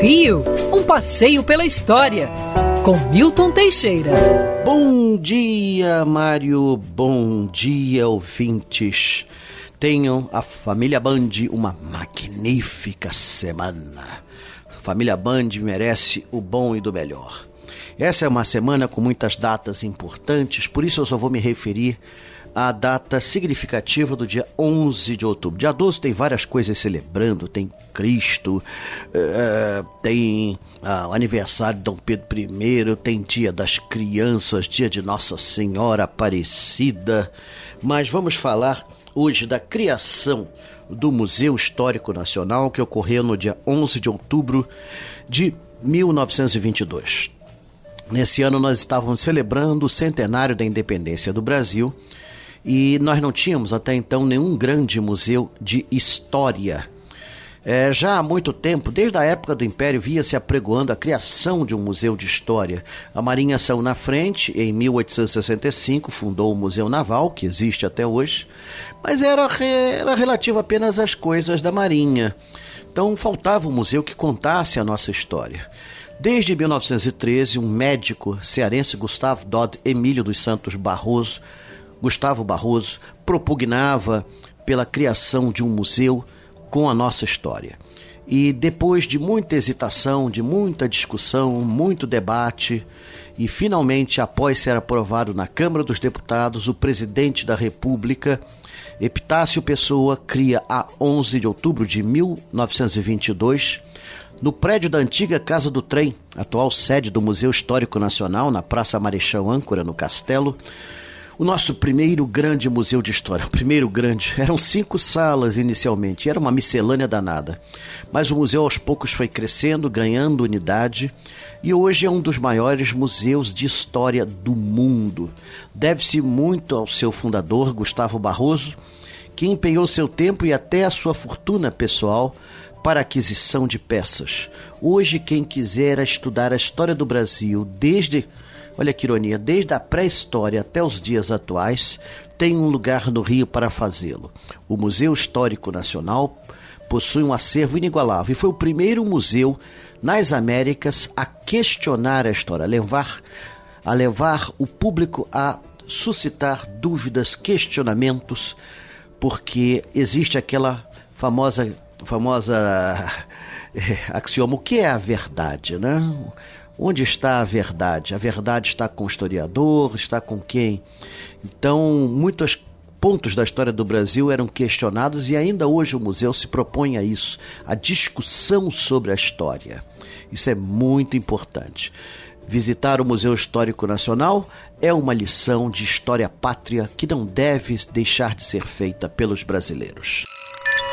Rio, um passeio pela história, com Milton Teixeira. Bom dia, Mário. Bom dia, ouvintes. Tenham a família Band uma magnífica semana. A família Band merece o bom e do melhor. Essa é uma semana com muitas datas importantes, por isso eu só vou me referir a data significativa do dia 11 de outubro. Dia 12 tem várias coisas celebrando, tem Cristo, uh, tem uh, aniversário de Dom Pedro I, tem Dia das Crianças, Dia de Nossa Senhora Aparecida. Mas vamos falar hoje da criação do Museu Histórico Nacional que ocorreu no dia 11 de outubro de 1922. Nesse ano nós estávamos celebrando o centenário da independência do Brasil e nós não tínhamos até então nenhum grande museu de história. É, já há muito tempo, desde a época do Império, via-se apregoando a criação de um museu de história. A Marinha saiu na frente, em 1865, fundou o Museu Naval, que existe até hoje, mas era, era relativo apenas às coisas da Marinha. Então faltava um museu que contasse a nossa história. Desde 1913, um médico cearense, Gustavo Dodd Emílio dos Santos Barroso, Gustavo Barroso propugnava pela criação de um museu com a nossa história. E depois de muita hesitação, de muita discussão, muito debate, e finalmente, após ser aprovado na Câmara dos Deputados, o presidente da República, Epitácio Pessoa, cria a 11 de outubro de 1922, no prédio da antiga Casa do Trem, atual sede do Museu Histórico Nacional, na Praça Marechal Âncora, no Castelo, o nosso primeiro grande museu de história, primeiro grande, eram cinco salas inicialmente, era uma miscelânea danada. Mas o museu aos poucos foi crescendo, ganhando unidade e hoje é um dos maiores museus de história do mundo. Deve-se muito ao seu fundador, Gustavo Barroso, que empenhou seu tempo e até a sua fortuna pessoal para aquisição de peças. Hoje, quem quiser estudar a história do Brasil desde Olha que ironia, desde a pré-história até os dias atuais, tem um lugar no Rio para fazê-lo. O Museu Histórico Nacional possui um acervo inigualável e foi o primeiro museu nas Américas a questionar a história, a levar, a levar o público a suscitar dúvidas, questionamentos, porque existe aquela famosa famosa é, axioma, o que é a verdade, né? Onde está a verdade? A verdade está com o historiador, está com quem? Então, muitos pontos da história do Brasil eram questionados e ainda hoje o museu se propõe a isso, a discussão sobre a história. Isso é muito importante. Visitar o Museu Histórico Nacional é uma lição de história pátria que não deve deixar de ser feita pelos brasileiros.